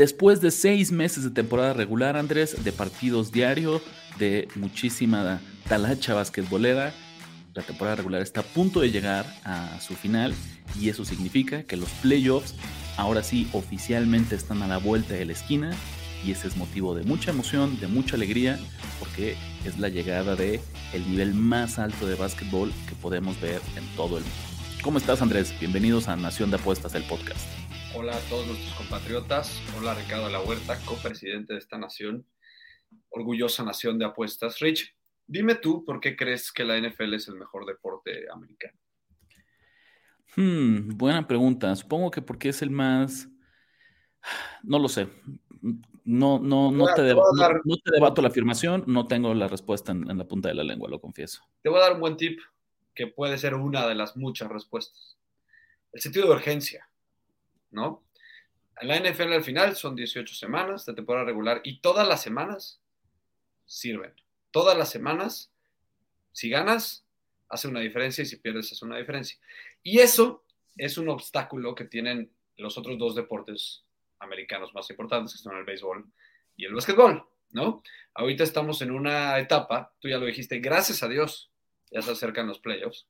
Después de seis meses de temporada regular, Andrés, de partidos diarios, de muchísima talacha basquetbolera, la temporada regular está a punto de llegar a su final y eso significa que los playoffs ahora sí oficialmente están a la vuelta de la esquina y ese es motivo de mucha emoción, de mucha alegría, porque es la llegada de el nivel más alto de básquetbol que podemos ver en todo el mundo. ¿Cómo estás, Andrés? Bienvenidos a Nación de Apuestas, el podcast. Hola a todos nuestros compatriotas. Hola Ricardo de la Huerta, copresidente de esta nación, orgullosa nación de apuestas. Rich, dime tú por qué crees que la NFL es el mejor deporte americano. Hmm, buena pregunta. Supongo que porque es el más. No lo sé. No, no, no, te, no, te, debato la afirmación, no tengo la respuesta en, en la punta de la lengua, lo confieso. Te voy a dar un buen tip que puede ser una de las muchas respuestas. El sentido de urgencia. ¿No? La NFL al final son 18 semanas de temporada regular y todas las semanas sirven. Todas las semanas, si ganas, hace una diferencia y si pierdes, hace una diferencia. Y eso es un obstáculo que tienen los otros dos deportes americanos más importantes, que son el béisbol y el básquetbol, ¿no? Ahorita estamos en una etapa, tú ya lo dijiste, gracias a Dios, ya se acercan los playoffs,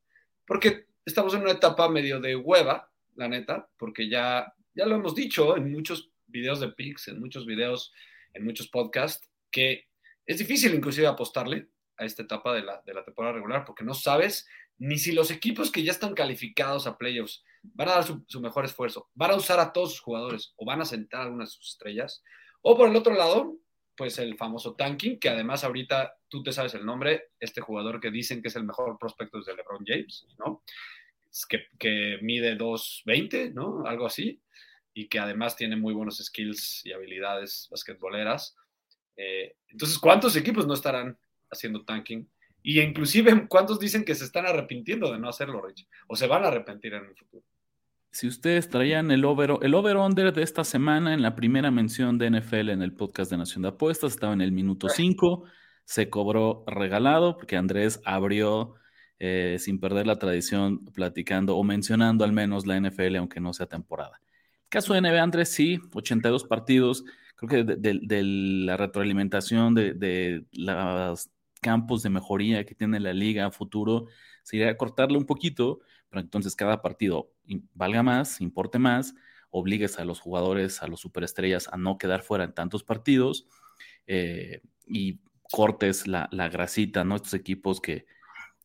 porque estamos en una etapa medio de hueva, la neta, porque ya, ya lo hemos dicho en muchos videos de picks, en muchos videos, en muchos podcasts, que es difícil inclusive apostarle a esta etapa de la, de la temporada regular, porque no sabes ni si los equipos que ya están calificados a playoffs van a dar su, su, mejor esfuerzo, van a usar a todos sus jugadores o van a sentar algunas de sus estrellas. O por el otro lado, pues el famoso tanking, que además ahorita tú te sabes el nombre, este jugador que dicen que es el mejor prospecto desde LeBron James, ¿no? Que, que mide 2.20, ¿no? Algo así, y que además tiene muy buenos skills y habilidades basquetboleras. Eh, entonces, ¿cuántos equipos no estarán haciendo tanking? Y inclusive, ¿cuántos dicen que se están arrepintiendo de no hacerlo, Rich? O se van a arrepentir en el futuro. Si ustedes traían el over, el over-under de esta semana en la primera mención de NFL en el podcast de Nación de Apuestas, estaba en el minuto 5, se cobró regalado porque Andrés abrió eh, sin perder la tradición, platicando o mencionando al menos la NFL, aunque no sea temporada. Caso de NBA, Andrés, sí, 82 partidos. Creo que de, la retroalimentación de, los campos de mejoría que tiene la liga a futuro, sería cortarle un poquito, pero entonces cada partido valga más, importe más, obligues a los jugadores, a los superestrellas a no quedar fuera en tantos partidos eh, y cortes la, la grasita, ¿no? Estos equipos que,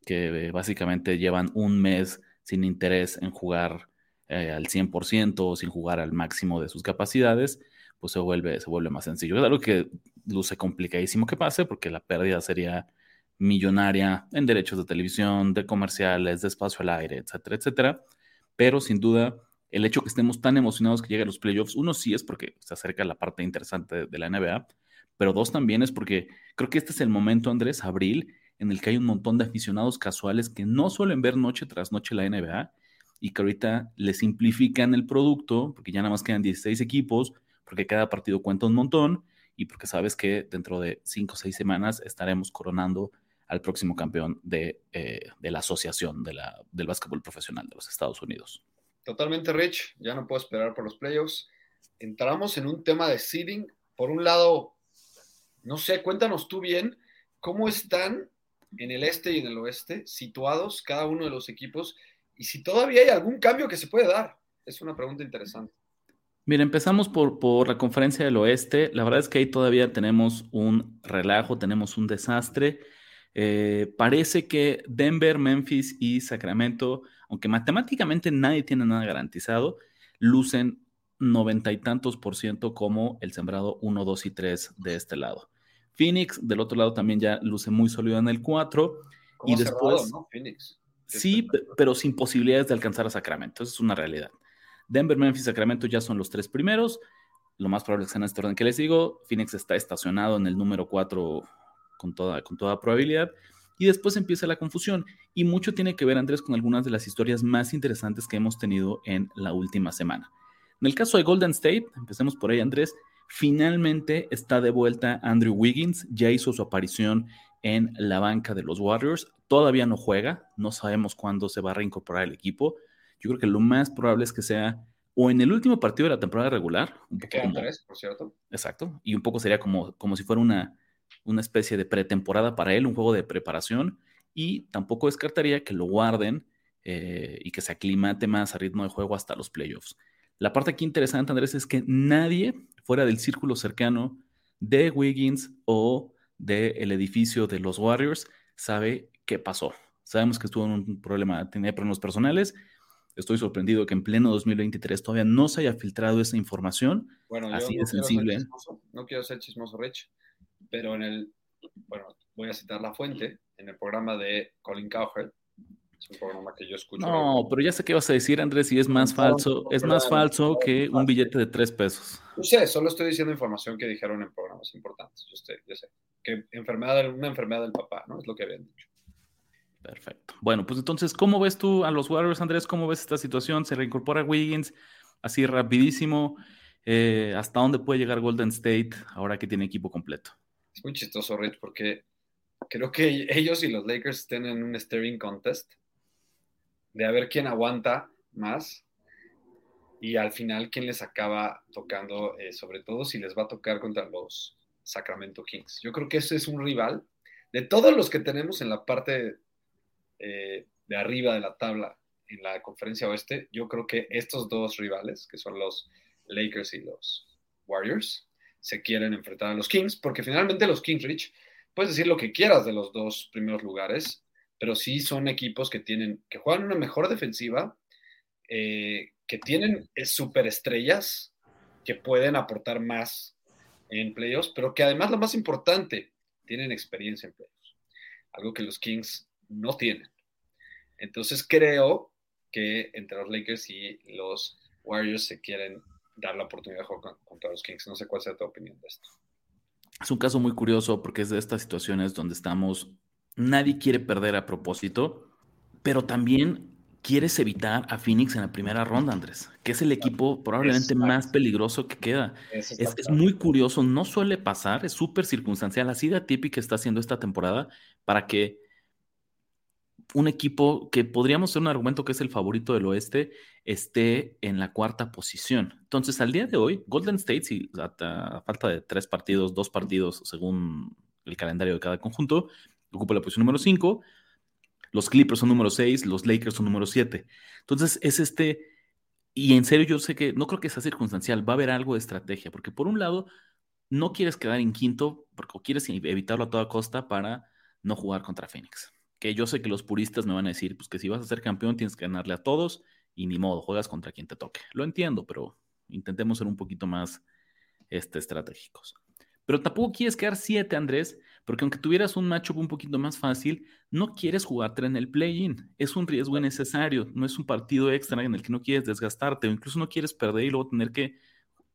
que básicamente llevan un mes sin interés en jugar eh, al 100% o sin jugar al máximo de sus capacidades, pues se vuelve, se vuelve más sencillo. Es algo que luce complicadísimo que pase porque la pérdida sería millonaria en derechos de televisión, de comerciales, de espacio al aire, etcétera, etcétera. Pero sin duda, el hecho que estemos tan emocionados que lleguen los playoffs, uno sí es porque se acerca la parte interesante de la NBA, pero dos también es porque creo que este es el momento, Andrés, abril, en el que hay un montón de aficionados casuales que no suelen ver noche tras noche la NBA y que ahorita le simplifican el producto porque ya nada más quedan 16 equipos, porque cada partido cuenta un montón y porque sabes que dentro de 5 o 6 semanas estaremos coronando al próximo campeón de, eh, de la asociación de la, del básquetbol profesional de los Estados Unidos. Totalmente, Rich. Ya no puedo esperar por los playoffs. Entramos en un tema de seeding. Por un lado, no sé, cuéntanos tú bien cómo están en el este y en el oeste, situados cada uno de los equipos, y si todavía hay algún cambio que se puede dar. Es una pregunta interesante. Mira, empezamos por, por la conferencia del oeste. La verdad es que ahí todavía tenemos un relajo, tenemos un desastre. Eh, parece que Denver, Memphis y Sacramento, aunque matemáticamente nadie tiene nada garantizado, lucen noventa y tantos por ciento como el sembrado 1, 2 y 3 de este lado. Phoenix, del otro lado, también ya luce muy sólido en el 4. Y después. ¿no? Phoenix. Sí, pero sin posibilidades de alcanzar a Sacramento. Eso es una realidad. Denver, Memphis, Sacramento ya son los tres primeros. Lo más probable es que sea en este orden que les digo. Phoenix está estacionado en el número 4 con toda, con toda probabilidad. Y después empieza la confusión. Y mucho tiene que ver, Andrés, con algunas de las historias más interesantes que hemos tenido en la última semana. En el caso de Golden State, empecemos por ahí, Andrés. Finalmente está de vuelta Andrew Wiggins. Ya hizo su aparición en la banca de los Warriors. Todavía no juega. No sabemos cuándo se va a reincorporar el equipo. Yo creo que lo más probable es que sea o en el último partido de la temporada regular. Un quedan tres, por cierto. Exacto. Y un poco sería como, como si fuera una, una especie de pretemporada para él, un juego de preparación. Y tampoco descartaría que lo guarden eh, y que se aclimate más a ritmo de juego hasta los playoffs. La parte aquí interesante, Andrés, es que nadie fuera del círculo cercano de Wiggins o del edificio de los Warriors sabe qué pasó. Sabemos que estuvo en un problema, tenía problemas personales, Estoy sorprendido que en pleno 2023 todavía no se haya filtrado esa información. Bueno, así de sensible. no quiero ser chismoso, Rich, pero en el, bueno, voy a citar la fuente, en el programa de Colin Cowherd, es un programa que yo escucho. No, pero ya sé qué vas a decir, Andrés, y es más falso, es más falso que un billete de tres pesos. No sé, solo estoy diciendo información que dijeron en programas importantes. Yo, sé, yo sé. Que enfermedad, una enfermedad del papá, ¿no? Es lo que habían dicho. Perfecto. Bueno, pues entonces, ¿cómo ves tú a los Warriors, Andrés? ¿Cómo ves esta situación? ¿Se reincorpora Wiggins así rapidísimo? Eh, ¿Hasta dónde puede llegar Golden State ahora que tiene equipo completo? Es muy chistoso, Rich, porque creo que ellos y los Lakers tienen un steering contest de a ver quién aguanta más y al final quién les acaba tocando, eh, sobre todo si les va a tocar contra los Sacramento Kings. Yo creo que ese es un rival de todos los que tenemos en la parte eh, de arriba de la tabla en la conferencia oeste, yo creo que estos dos rivales, que son los Lakers y los Warriors, se quieren enfrentar a los Kings, porque finalmente los Kings, Rich, puedes decir lo que quieras de los dos primeros lugares, pero sí son equipos que tienen, que juegan una mejor defensiva, eh, que tienen eh, superestrellas que pueden aportar más en playoffs, pero que además lo más importante, tienen experiencia en playoffs. Algo que los Kings no tienen. Entonces creo que entre los Lakers y los Warriors se quieren dar la oportunidad de jugar contra los Kings. No sé cuál sea tu opinión de esto. Es un caso muy curioso porque es de estas situaciones donde estamos, nadie quiere perder a propósito, pero también quieres evitar a Phoenix en la primera ronda, Andrés, que es el equipo probablemente más peligroso que queda. Es, es, muy curioso, no suele pasar, es súper circunstancial, así de atípica está haciendo esta temporada para que un equipo que podríamos ser un argumento que es el favorito del oeste esté en la cuarta posición. Entonces, al día de hoy, Golden State, si a, falta de tres partidos, dos partidos según el calendario de cada conjunto, ocupa la posición número 5. Los Clippers son número 6, los Lakers son número 7. Entonces, es este. Y en serio, yo sé que no creo que sea circunstancial, va a haber algo de estrategia, porque por un lado, no quieres quedar en quinto, porque quieres evitarlo a toda costa para no jugar contra Phoenix que yo sé que los puristas me van a decir, pues que si vas a ser campeón tienes que ganarle a todos y ni modo, juegas contra quien te toque. Lo entiendo, pero intentemos ser un poquito más este, estratégicos. Pero tampoco quieres quedar siete, Andrés, porque aunque tuvieras un matchup un poquito más fácil, no quieres jugarte en el play-in. Es un riesgo innecesario, no es un partido extra en el que no quieres desgastarte o incluso no quieres perder y luego tener que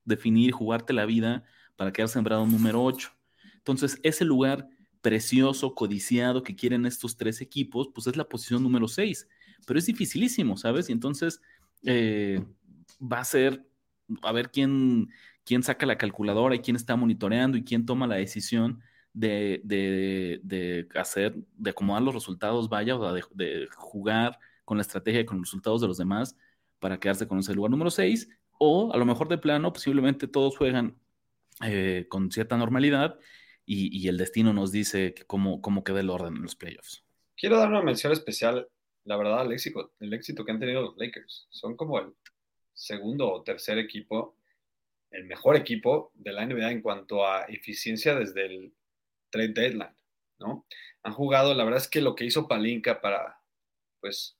definir, jugarte la vida para quedar sembrado número 8. Entonces, ese lugar precioso, codiciado que quieren estos tres equipos, pues es la posición número 6. Pero es dificilísimo, ¿sabes? Y entonces eh, va a ser, a ver quién, quién saca la calculadora y quién está monitoreando y quién toma la decisión de, de, hacer, de acomodar los resultados, vaya, o de, jugar con la estrategia y con los resultados de los demás para quedarse con ese lugar número 6. O a lo mejor de plano, posiblemente todos juegan eh, con cierta normalidad y, el destino nos dice cómo, cómo queda el orden en los playoffs. Quiero dar una mención especial, la verdad, al éxito, el éxito que han tenido los Lakers. Son como el segundo o tercer equipo, el mejor equipo de la NBA en cuanto a eficiencia desde el trade deadline, ¿no? Han jugado, la verdad es que lo que hizo Palinka para, pues,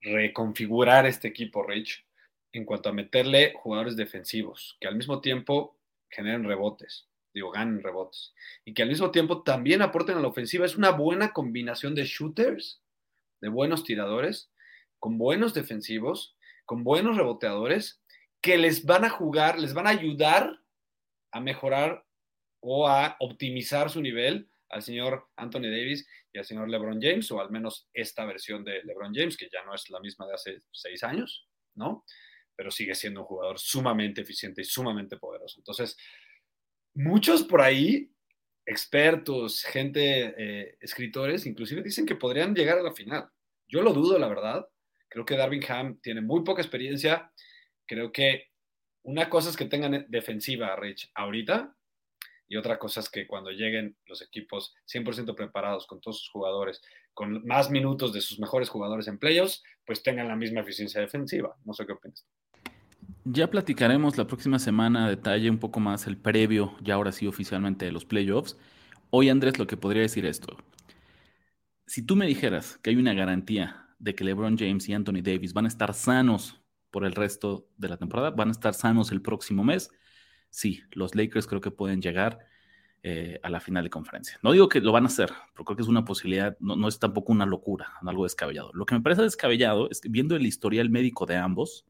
reconfigurar este equipo, Rich, en cuanto a meterle jugadores defensivos, que al mismo tiempo generen rebotes, digo, ganen rebotes, y que al mismo tiempo también aporten a la ofensiva. Es una buena combinación de shooters de buenos tiradores, con buenos defensivos, con buenos reboteadores, que les van a jugar, les van a ayudar a mejorar o a optimizar su nivel al señor Anthony Davis y al señor LeBron James, o al menos esta versión de LeBron James, que ya no es la misma de hace seis años, ¿no? Pero sigue siendo un jugador sumamente eficiente y sumamente poderoso. Entonces, muchos por ahí, expertos, gente, eh, escritores, inclusive dicen que podrían llegar a la final. Yo lo dudo, la verdad. Creo que Darvin Ham tiene muy poca experiencia. Creo que una cosa es que tengan defensiva, Rich, ahorita, y otra cosa es que cuando lleguen los equipos 100% preparados con todos sus jugadores, con más minutos de sus mejores jugadores en playoffs, pues tengan la misma eficiencia defensiva. No sé qué opinas. Ya platicaremos la próxima semana a detalle un poco más el previo, ya ahora sí oficialmente de los playoffs. Hoy Andrés lo que podría decir esto. Si tú me dijeras que hay una garantía de que LeBron James y Anthony Davis van a estar sanos por el resto de la temporada, van a estar sanos el próximo mes, sí, los Lakers creo que pueden llegar eh, a la final de conferencia. No digo que lo van a hacer, pero creo que es una posibilidad, no, es tampoco una locura, algo descabellado. Lo que me parece descabellado es que viendo el historial médico de ambos,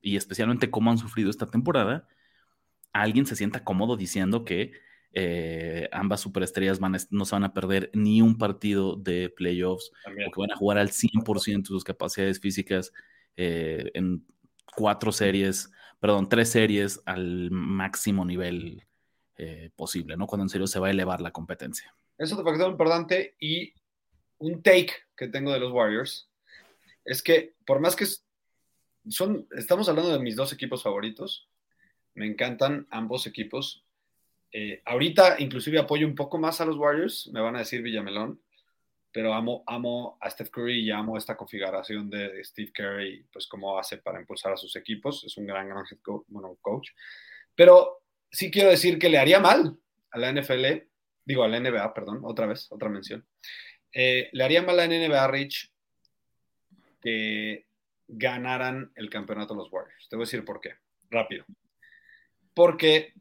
y especialmente cómo han sufrido esta temporada, alguien se sienta cómodo diciendo que eh, ambas superestrellas van no se van a perder ni un partido de playoffs, o que van a jugar al 100% de sus capacidades físicas eh, en cuatro series perdón, tres series al máximo nivel eh, posible, ¿no? Cuando en serio se va a elevar la competencia. Eso te factor importante y un take que tengo de los Warriors es que por más que son, estamos hablando de mis dos equipos favoritos, me encantan ambos equipos. Eh, ahorita inclusive apoyo un poco más a los Warriors, me van a decir Villamelón, pero amo, amo a Steph Curry y amo esta configuración de Steve Curry, pues cómo hace para impulsar a sus equipos. Es un gran, gran coach, Pero sí quiero decir que le haría mal a la NFL, digo a la NBA, perdón, otra vez, otra mención. Eh, le haría mal a la NBA, Rich, que ganaran el campeonato los Warriors. Te voy a decir por qué, rápido. Porque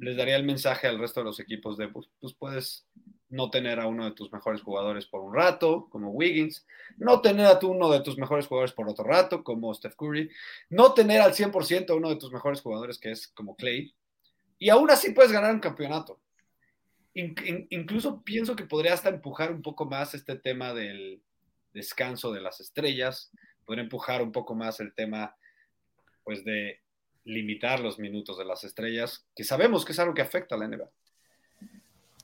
les daría el mensaje al resto de los equipos de, pues, pues puedes no tener a uno de tus mejores jugadores por un rato, como Wiggins, no tener a uno de tus mejores jugadores por otro rato, como Steph Curry, no tener al 100% a uno de tus mejores jugadores, que es como Clay, y aún así puedes ganar un campeonato. incluso pienso que podría hasta empujar un poco más este tema del descanso de las estrellas, podría empujar un poco más el tema, pues, de limitar los minutos de las estrellas, que sabemos que es algo que afecta a la NBA.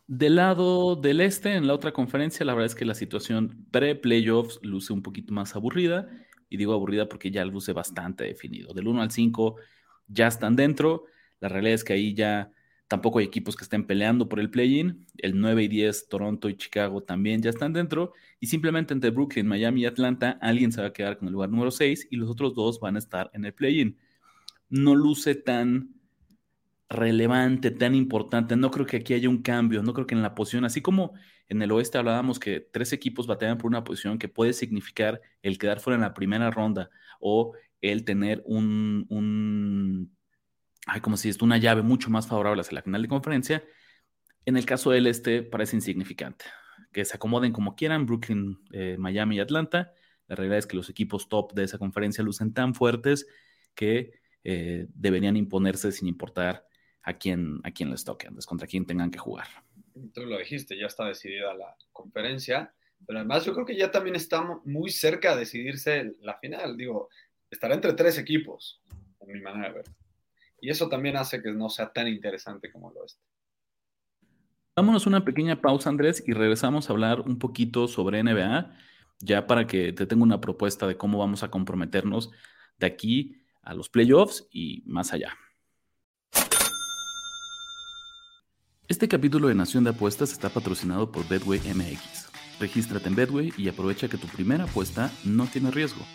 Del lado del este, en la otra conferencia, la verdad es que la situación pre-playoffs luce un poquito más aburrida. Y digo aburrida porque ya luce bastante definido. Del 1 al 5 ya están dentro. La realidad es que ahí ya tampoco hay equipos que estén peleando por el play-in. El 9 y 10, Toronto y Chicago también ya están dentro. Y simplemente entre Brooklyn, Miami y Atlanta, alguien se va a quedar con el lugar número 6 y los otros dos van a estar en el play-in. No luce tan relevante, tan importante. No creo que aquí haya un cambio, no creo que en la posición, así como en el oeste hablábamos que tres equipos batallan por una posición que puede significar el quedar fuera en la primera ronda o el tener un, un ay, como si es una llave mucho más favorable hacia la final de conferencia. En el caso del este parece insignificante. Que se acomoden como quieran, Brooklyn, eh, Miami y Atlanta. La realidad es que los equipos top de esa conferencia lucen tan fuertes que eh, deberían imponerse sin importar a quién, a quién les toque, antes contra quién tengan que jugar. Tú lo dijiste, ya está decidida la conferencia, pero además yo creo que ya también está muy cerca de decidirse la final. Digo, estará entre tres equipos, en mi manera de ver. Y eso también hace que no sea tan interesante como lo es. Vámonos una pequeña pausa, Andrés, y regresamos a hablar un poquito sobre NBA, ya para que te tenga una propuesta de cómo vamos a comprometernos de aquí a los playoffs y más allá. Este capítulo de Nación de Apuestas está patrocinado por Bedway MX. Regístrate en Bedway y aprovecha que tu primera apuesta no tiene riesgo.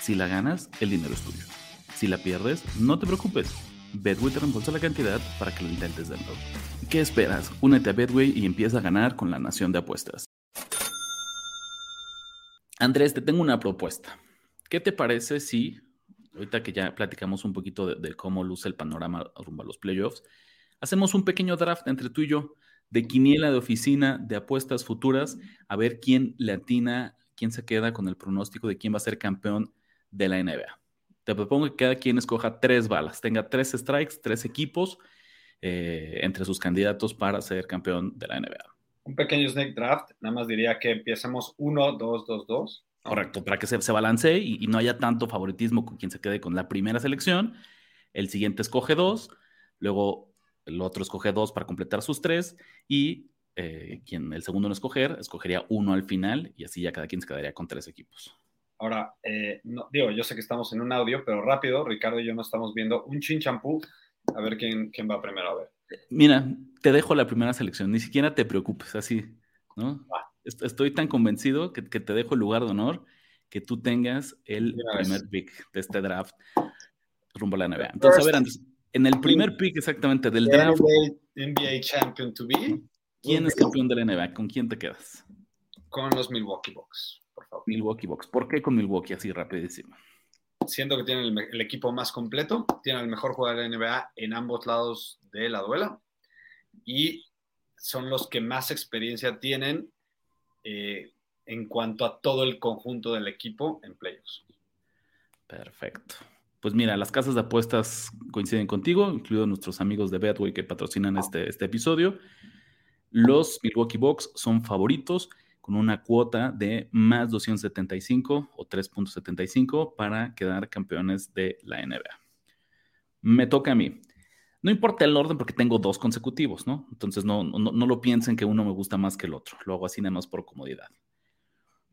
Si la ganas, el dinero es tuyo. Si la pierdes, no te preocupes. Bedway te reembolsa la cantidad para que lo intentes de nuevo. ¿Qué esperas? Únete a Bedway y empieza a ganar con la Nación de Apuestas. Andrés, te tengo una propuesta. ¿Qué te parece si, ahorita que ya platicamos un poquito de, de cómo luce el panorama rumbo a los playoffs, hacemos un pequeño draft entre tú y yo de quiniela de oficina de apuestas futuras, a ver quién le atina quién se queda con el pronóstico de quién va a ser campeón de la NBA. Te propongo que cada quien escoja tres balas, tenga tres strikes, tres equipos eh, entre sus candidatos para ser campeón de la NBA. Un pequeño snake draft, nada más diría que empecemos 1, 2, 2, 2. Correcto, para que se, se balancee y, y, no haya tanto favoritismo con quien se quede con la primera selección. El siguiente escoge dos, luego el otro escoge dos para completar sus tres y eh, quien el segundo no escoger, escogería uno al final y así ya cada quien se quedaría con tres equipos. Ahora, eh, no, digo, yo sé que estamos en un audio, pero rápido, Ricardo y yo no estamos viendo un chin champú. A ver quién, quién va primero a ver. Mira, te dejo la primera selección, ni siquiera te preocupes, así, ¿no? Ah. Estoy tan convencido que, que, te dejo el lugar de honor que tú tengas el primer pick de este draft rumbo a la NBA. Entonces, a ver, Andrés, en el primer pick exactamente del draft. NBA Champion to be. ¿Quién es campeón de la NBA? ¿Con quién te quedas? Con los Milwaukee Bucks, por favor. Milwaukee Bucks. ¿Por qué con Milwaukee así rapidísimo? Siento que tienen el, el, equipo más completo, tienen el mejor jugador de la NBA en ambos lados de la duela y son los que más experiencia tienen eh, en cuanto a todo el conjunto del equipo en playoffs. Perfecto. Pues mira, las casas de apuestas coinciden contigo, incluidos nuestros amigos de Betway que patrocinan este, este episodio. Los Milwaukee Bucks son favoritos con una cuota de más 275 o 3.75 para quedar campeones de la NBA. Me toca a mí. No importa el orden porque tengo dos consecutivos, ¿no? Entonces no, no, no lo piensen que uno me gusta más que el otro. Lo hago así nada más por comodidad.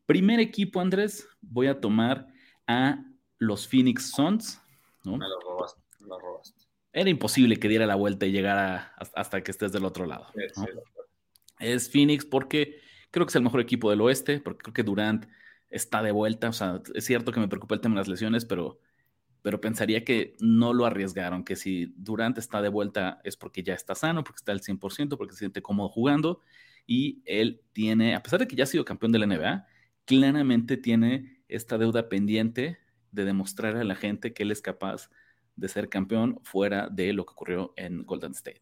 Primer equipo, Andrés, voy a tomar a los Phoenix Suns. ¿no? Me lo robaste, me lo robaste. Era imposible que diera la vuelta y llegara hasta que estés del otro lado. Sí, ¿no? sí, es Phoenix porque creo que es el mejor equipo del oeste, porque creo que Durant está de vuelta. O sea, es cierto que me preocupa el tema de las lesiones, pero, pero pensaría que no lo arriesgaron, que si Durant está de vuelta es porque ya está sano, porque está al 100%, porque se siente cómodo jugando. Y él tiene, a pesar de que ya ha sido campeón de la NBA, claramente tiene esta deuda pendiente de demostrar a la gente que él es capaz de ser campeón fuera de lo que ocurrió en Golden State.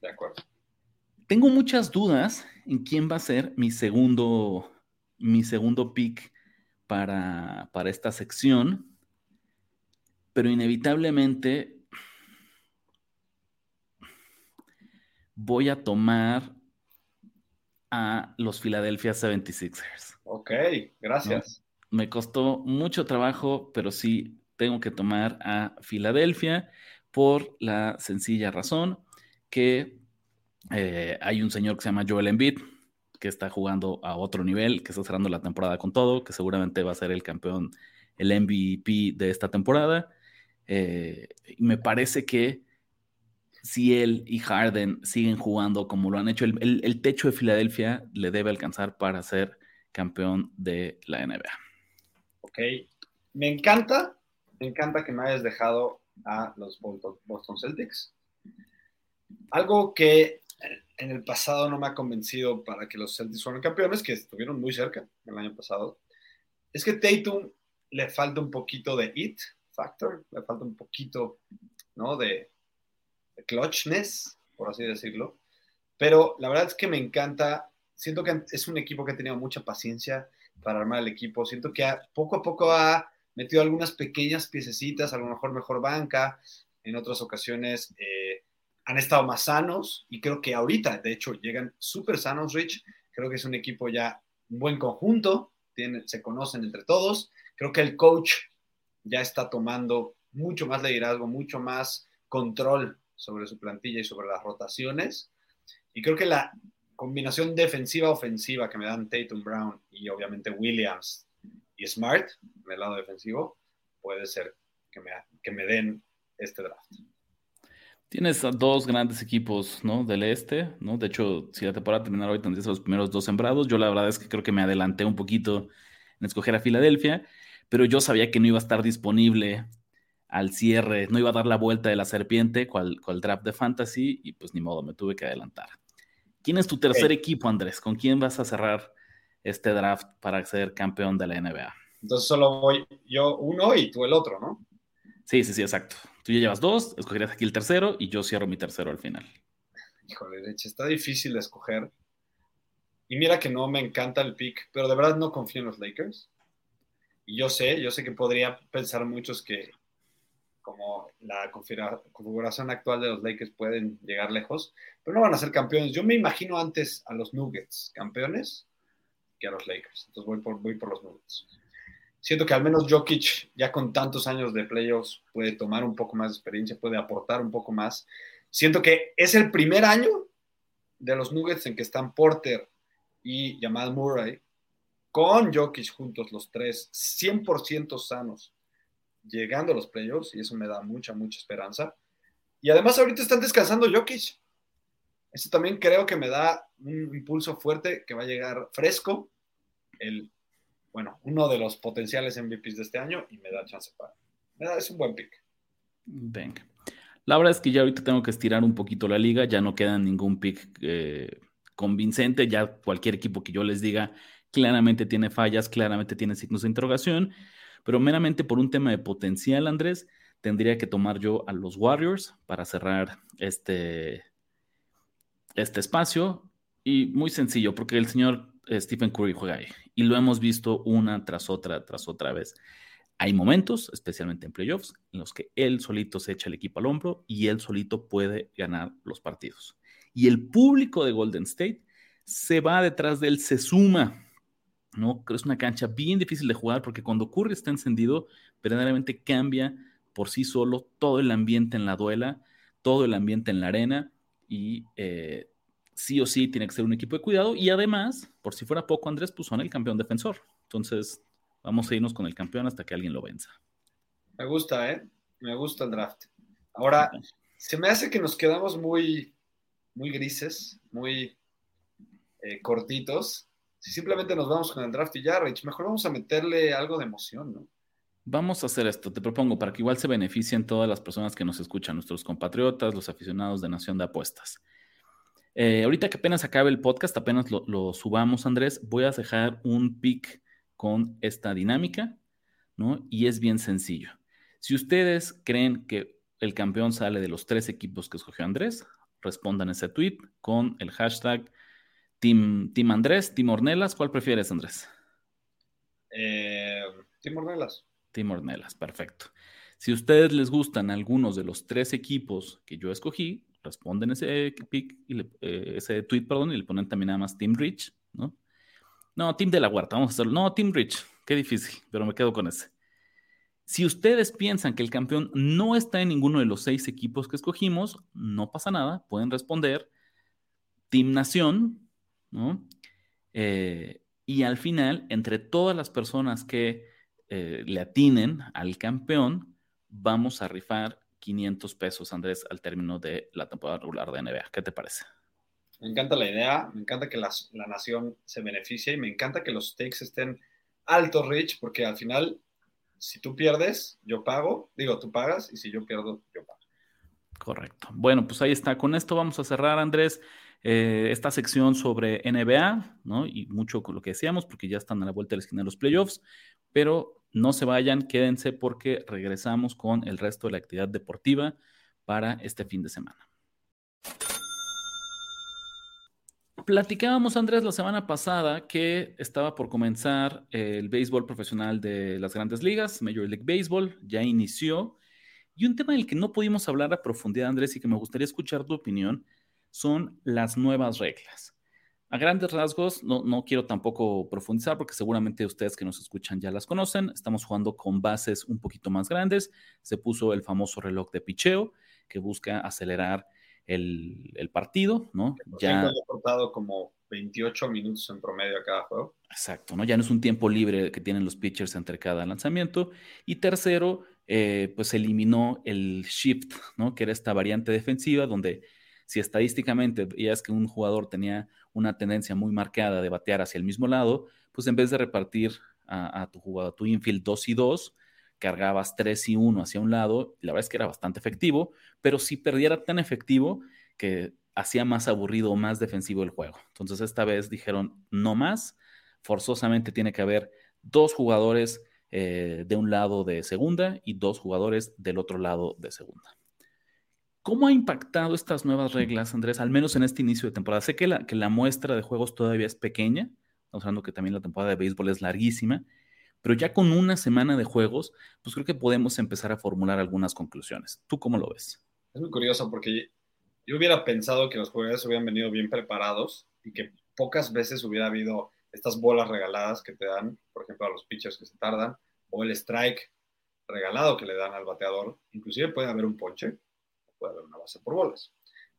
De acuerdo. Tengo muchas dudas en quién va a ser mi segundo, mi segundo pick para, para esta sección, pero inevitablemente voy a tomar a los Philadelphia 76ers. Ok, gracias. ¿no? Me costó mucho trabajo, pero sí tengo que tomar a Filadelfia por la sencilla razón que eh, hay un señor que se llama Joel Embiid, que está jugando a otro nivel, que está cerrando la temporada con todo, que seguramente va a ser el campeón, el MVP de esta temporada. Eh, me parece que si él y Harden siguen jugando como lo han hecho, el, techo de Filadelfia le debe alcanzar para ser campeón de la NBA. Ok, me encanta, me encanta que me hayas dejado a los Boston Celtics. Algo que en el pasado no me ha convencido para que los Celtics fueran campeones, que estuvieron muy cerca el año pasado, es que Tatum le falta un poquito de it factor, le falta un poquito, ¿no? De, clutchness, por así decirlo. Pero la verdad es que me encanta, siento que es un equipo que ha tenido mucha paciencia para armar el equipo, siento que poco a poco ha metido algunas pequeñas piececitas, a lo mejor mejor banca, en otras ocasiones eh, han estado más sanos y creo que ahorita, de hecho, llegan súper sanos, Rich. Creo que es un equipo ya un buen conjunto, tienen, se conocen entre todos. Creo que el coach ya está tomando mucho más liderazgo, mucho más control sobre su plantilla y sobre las rotaciones. Y creo que la combinación defensiva-ofensiva que me dan Tatum Brown y obviamente Williams y Smart en el lado defensivo puede ser que me, que me den este draft. Tienes dos grandes equipos, ¿no? Del este, ¿no? De hecho, si la temporada terminara hoy, tendrías los primeros dos sembrados. Yo la verdad es que creo que me adelanté un poquito en escoger a Filadelfia, pero yo sabía que no iba a estar disponible al cierre, no iba a dar la vuelta de la serpiente, cual, cual draft de fantasy, y pues ni modo, me tuve que adelantar. ¿Quién es tu tercer equipo, Andrés? ¿Con quién vas a cerrar este draft para ser campeón de la NBA? Entonces solo voy yo uno y tú el otro, ¿no? Sí, sí, sí, exacto. Tú ya llevas dos, escogerías aquí el tercero y yo cierro mi tercero al final. Híjole, leche, está difícil de escoger. y mira que no me encanta el pick, pero de verdad no confío en los Lakers. Y yo sé, yo sé que podría pensar muchos que como la configuración actual de los Lakers pueden llegar lejos, pero no van a ser campeones. Yo me imagino antes a los Nuggets campeones que a los Lakers. Entonces voy por, voy por los Nuggets. Siento que al menos Jokic, ya con tantos años de playoffs, puede tomar un poco más de experiencia, puede aportar un poco más. Siento que es el primer año de los Nuggets en que están Porter y Jamal Murray con Jokic juntos, los tres, 100% sanos llegando a los playoffs y eso me da mucha, mucha esperanza. Y además ahorita están descansando Jokic. Eso también creo que me da un impulso fuerte que va a llegar fresco, el, bueno, uno de los potenciales MVPs de este año y me da chance para... Me es un buen pick. Venga. La verdad es que ya ahorita tengo que estirar un poquito la liga, ya no queda ningún pick eh, convincente, ya cualquier equipo que yo les diga claramente tiene fallas, claramente tiene signos de interrogación pero meramente por un tema de potencial, Andrés, tendría que tomar yo a los Warriors para cerrar este, este espacio. Y muy sencillo, porque el señor eh, Stephen Curry juega ahí. Y lo hemos visto una tras otra, tras otra vez. Hay momentos, especialmente en playoffs, en los que él solito se echa el equipo al hombro y él solito puede ganar los partidos. Y el público de Golden State se va detrás de él, se suma ¿no? Es una cancha bien difícil de jugar porque cuando Curry está encendido, verdaderamente cambia por sí solo todo el ambiente en la duela, todo el ambiente en la arena y eh, sí o sí tiene que ser un equipo de cuidado y además, por si fuera poco, Andrés puso en el campeón defensor. Entonces, vamos a irnos con el campeón hasta que alguien lo venza. Me gusta, ¿eh? Me gusta el draft. Ahora, se me hace que nos quedamos muy, muy grises, muy eh, cortitos si simplemente nos vamos con el draft y ya, Rich, mejor vamos a meterle algo de emoción, ¿no? Vamos a hacer esto, te propongo, para que igual se beneficien todas las personas que nos escuchan, nuestros compatriotas, los aficionados de Nación de Apuestas. Eh, ahorita que apenas acabe el podcast, apenas lo, lo, subamos, Andrés, voy a dejar un pick con esta dinámica, ¿no? Y es bien sencillo. Si ustedes creen que el campeón sale de los tres equipos que escogió Andrés, respondan ese tweet con el hashtag Team, Team Andrés, Team Ornelas, ¿cuál prefieres, Andrés? Eh, Team Ornelas. Team Ornelas, perfecto. Si a ustedes les gustan algunos de los tres equipos que yo escogí, responden ese pick y eh, ese tweet, perdón, y le ponen también nada más Team Rich, ¿no? No, Team de la Huerta, vamos a hacerlo. No, Team Rich, qué difícil, pero me quedo con ese. Si ustedes piensan que el campeón no está en ninguno de los seis equipos que escogimos, no pasa nada, pueden responder Team Nación, ¿no? Eh, y al final, entre todas las personas que eh, le atinen al campeón, vamos a rifar 500 pesos, Andrés, al término de la temporada regular de NBA. ¿Qué te parece? Me encanta la idea, me encanta que la, nación se beneficie y me encanta que los stakes estén altos, Rich, porque al final, si tú pierdes, yo pago, digo, tú pagas, y si yo pierdo, yo pago. Correcto. Bueno, pues ahí está. Con esto vamos a cerrar, Andrés. Eh, esta sección sobre NBA. Y mucho con lo que decíamos, porque ya están a la vuelta de la esquina de los playoffs, pero no se vayan, quédense porque regresamos con el resto de la actividad deportiva para este fin de semana. Platicábamos, Andrés, la semana pasada que estaba por comenzar el béisbol profesional de las grandes ligas, Major League Baseball, ya inició. Y un tema del que no pudimos hablar a profundidad, Andrés, y que me gustaría escuchar tu opinión, son las nuevas reglas. A grandes rasgos, no, no, quiero tampoco profundizar porque seguramente ustedes que nos escuchan ya las conocen. Estamos jugando con bases un poquito más grandes. Se puso el famoso reloj de picheo que busca acelerar el, el partido, ¿no? Ya ha cortado como 28 minutos en promedio a cada juego. Exacto, ¿no? Ya no es un tiempo libre que tienen los pitchers entre cada lanzamiento. Y tercero, eh, pues eliminó el shift, ¿no? Que era esta variante defensiva donde si estadísticamente veías que un jugador tenía una tendencia muy marcada de batear hacia el mismo lado, pues en vez de repartir a, tu jugador, tu infield 2 y 2, cargabas 3 y 1 hacia un lado, y la verdad es que era bastante efectivo, pero si perdiera tan efectivo que hacía más aburrido o más defensivo el juego. Entonces esta vez dijeron, no más, forzosamente tiene que haber dos jugadores eh, de un lado de segunda y dos jugadores del otro lado de segunda. ¿Cómo ha impactado estas nuevas reglas, Andrés, al menos en este inicio de temporada? Sé que la, que la muestra de juegos todavía es pequeña, hablando que también la temporada de béisbol es larguísima, pero ya con una semana de juegos, pues creo que podemos empezar a formular algunas conclusiones. ¿Tú cómo lo ves? Es muy curioso porque yo hubiera pensado que los jugadores hubieran venido bien preparados y que pocas veces hubiera habido estas bolas regaladas que te dan, por ejemplo, a los pitchers que se tardan, o el strike regalado que le dan al bateador. Inclusive puede haber un ponche, puede haber una base por bolas.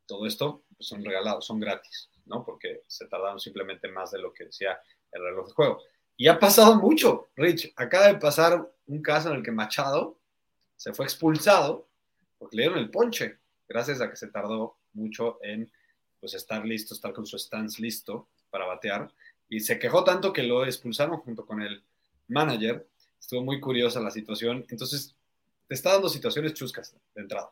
Todo esto pues, son regalados, son gratis, ¿no? Porque se tardaron simplemente más de lo que decía el reloj de juego. Y ha pasado mucho, Rich. Acaba de pasar un caso en el que Machado se fue expulsado porque le dieron el ponche, gracias a que se tardó mucho en pues, estar listo, estar con su stance listo para batear. Y se quejó tanto que lo expulsaron junto con el manager. Estuvo muy curiosa la situación. Entonces, te está dando situaciones chuscas de entrada.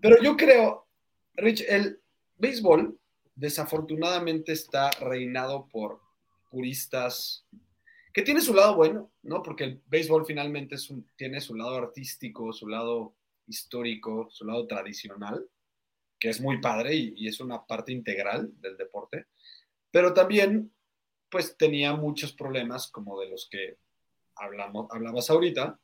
Pero yo creo, Rich, el béisbol desafortunadamente está reinado por puristas que tiene su lado bueno, ¿no? Porque el béisbol finalmente tiene su lado artístico, su lado histórico, su lado tradicional, que es muy padre y, es una parte integral del deporte, pero también pues tenía muchos problemas como de los que hablamos, hablabas ahorita,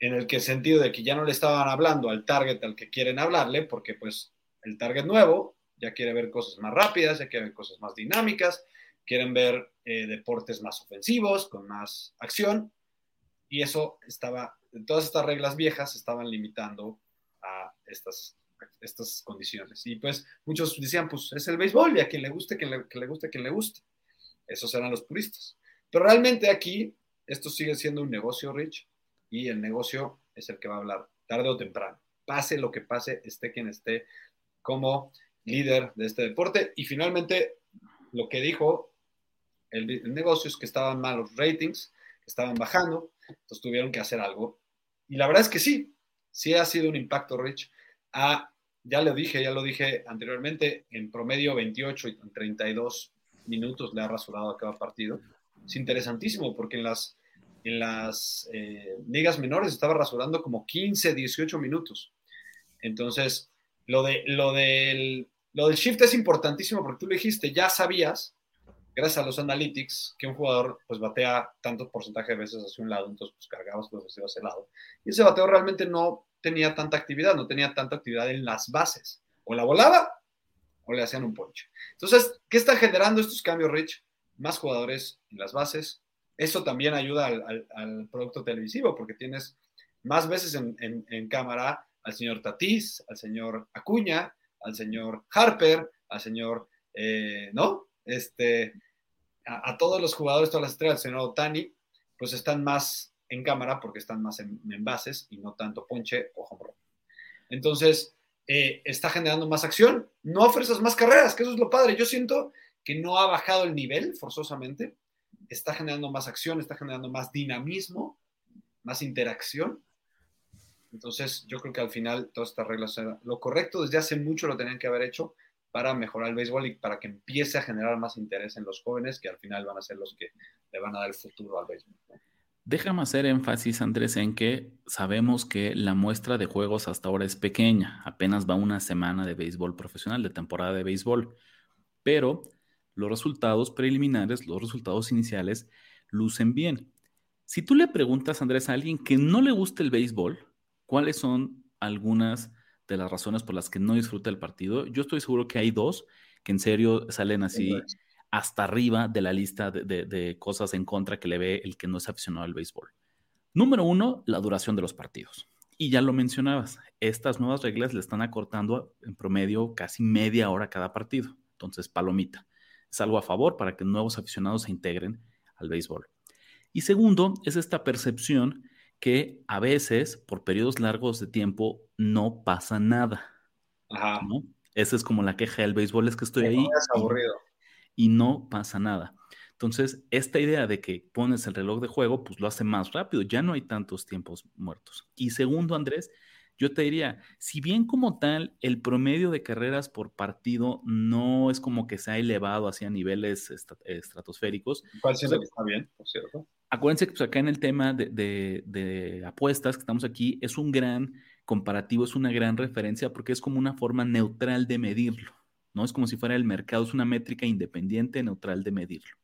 en el que sentido de que ya no le estaban hablando al target al que quieren hablarle, porque pues el target nuevo ya quiere ver cosas más rápidas, ya quiere ver cosas más dinámicas, quieren ver eh, deportes más ofensivos, con más acción, y eso estaba, todas estas reglas viejas estaban limitando a estas, estas condiciones. Y pues muchos decían, pues es el béisbol y a quien le guste, que le, que le guste, quien le guste. Esos eran los puristas. Pero realmente aquí esto sigue siendo un negocio, Rich, y el negocio es el que va a hablar tarde o temprano. Pase lo que pase, esté quien esté como líder de este deporte. Y finalmente, lo que dijo el, negocio es que estaban malos ratings, estaban bajando, entonces tuvieron que hacer algo. Y la verdad es que sí, sí ha sido un impacto, Rich. Ah, ya lo dije, ya lo dije anteriormente, en promedio 28 y 32 minutos le ha rasurado a cada partido. Es interesantísimo porque en las, en las eh, ligas menores estaba rasurando como 15, 18 minutos. Entonces, lo, de, lo, del, lo del shift es importantísimo porque tú lo dijiste, ya sabías gracias a los analytics, que un jugador pues batea tanto porcentaje de veces hacia un lado, entonces pues cargabas los hacia ese lado. Y ese bateo realmente no tenía tanta actividad, no tenía tanta actividad en las bases. O la volaba o le hacían un ponche. Entonces, ¿qué está generando estos cambios, Rich? Más jugadores en las bases. Eso también ayuda al, producto televisivo porque tienes más veces en, cámara al señor Tatís, al señor Acuña, al señor Harper, al señor, eh, ¿no? Este, a, todos los jugadores, todas las estrellas, señor Otani, pues están más en cámara porque están más en, bases y no tanto ponche o home. Entonces, eh, está generando más acción, no ofreces más carreras, que eso es lo padre. Yo siento que no ha bajado el nivel forzosamente, está generando más acción, está generando más dinamismo, más interacción. Entonces, yo creo que al final todas estas reglas lo correcto, desde hace mucho lo tenían que haber hecho, para mejorar el béisbol y para que empiece a generar más interés en los jóvenes que al final van a ser los que le van a dar el futuro al béisbol. Déjame hacer énfasis, Andrés, en que sabemos que la muestra de juegos hasta ahora es pequeña, apenas va una semana de béisbol profesional, de temporada de béisbol, pero los resultados preliminares, los resultados iniciales, lucen bien. Si tú le preguntas, Andrés, a alguien que no le gusta el béisbol, ¿cuáles son algunas de las razones por las que no disfruta el partido. Yo estoy seguro que hay dos que en serio salen así hasta arriba de la lista de, cosas en contra que le ve el que no es aficionado al béisbol. Número uno, la duración de los partidos. Y ya lo mencionabas, estas nuevas reglas le están acortando en promedio casi media hora cada partido. Entonces, palomita. Es algo a favor para que nuevos aficionados se integren al béisbol. Y segundo, es esta percepción que a veces, por periodos largos de tiempo, no pasa nada. Ajá. Esa es como la queja del béisbol, es que estoy ahí. aburrido. Y, no pasa nada. Entonces, esta idea de que pones el reloj de juego, pues lo hace más rápido, ya no hay tantos tiempos muertos. Y segundo, Andrés, yo te diría, si bien como tal el promedio de carreras por partido no es como que se ha elevado hacia niveles estratosféricos. ¿Cuál siendo que está bien, por cierto? acuérdense que pues, acá en el tema de, apuestas que estamos aquí es un gran comparativo, es una gran referencia porque es como una forma neutral de medirlo, ¿no? Es como si fuera el mercado, es una métrica independiente, neutral de medirlo.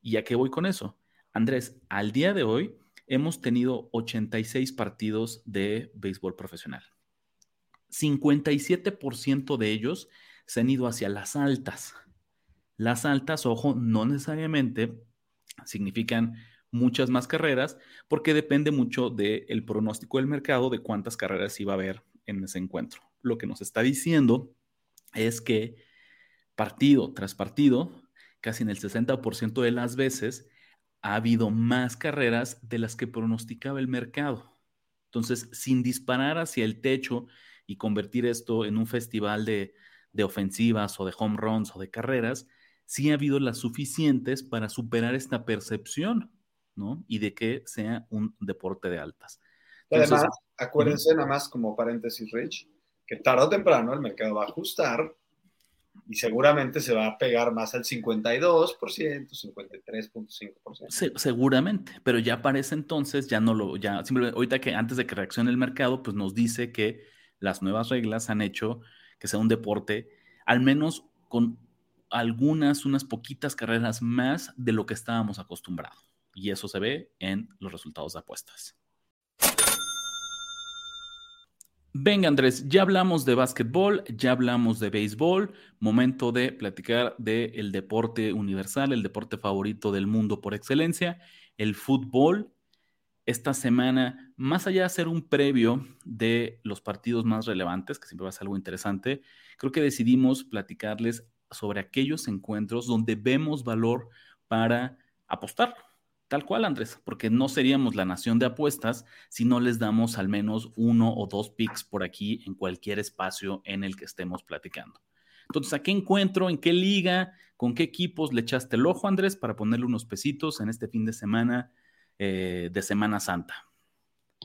¿Y a qué voy con eso? Andrés, al día de hoy hemos tenido 86 partidos de béisbol profesional. 57% de ellos se han ido hacia las altas. Las altas, ojo, no necesariamente significan muchas más carreras porque depende mucho del pronóstico del mercado de cuántas carreras iba a haber en ese encuentro. Lo que nos está diciendo es que partido tras partido, casi en el 60% de las veces, ha habido más carreras de las que pronosticaba el mercado. Entonces, sin disparar hacia el techo y convertir esto en un festival de, ofensivas o de home runs o de carreras, sí ha habido las suficientes para superar esta percepción, ¿no? Y de que sea un deporte de altas. Además, acuérdense nada más como paréntesis, Rich, que tarde o temprano el mercado va a ajustar y seguramente se va a pegar más al 52%, 53.5%. seguramente, pero ya parece entonces, ya no lo, ya simplemente, ahorita que antes de que reaccione el mercado, pues nos dice que las nuevas reglas han hecho que sea un deporte, al menos con algunas, unas poquitas carreras más de lo que estábamos acostumbrados. Y eso se ve en los resultados de apuestas. Venga, Andrés, ya hablamos de básquetbol, ya hablamos de béisbol, momento de platicar del deporte universal, el deporte favorito del mundo por excelencia, el fútbol. Esta semana, más allá de hacer un previo de los partidos más relevantes, que siempre va a ser algo interesante, creo que decidimos platicarles sobre aquellos encuentros donde vemos valor para apostar, Tal cual, Andrés, porque no seríamos la nación de apuestas si no les damos al menos uno o dos picks por aquí en cualquier espacio en el que estemos platicando. Entonces, ¿a qué encuentro? ¿En qué liga? ¿Con qué equipos le echaste el ojo, Andrés, para ponerle unos pesitos en este fin de semana eh, de Semana Santa?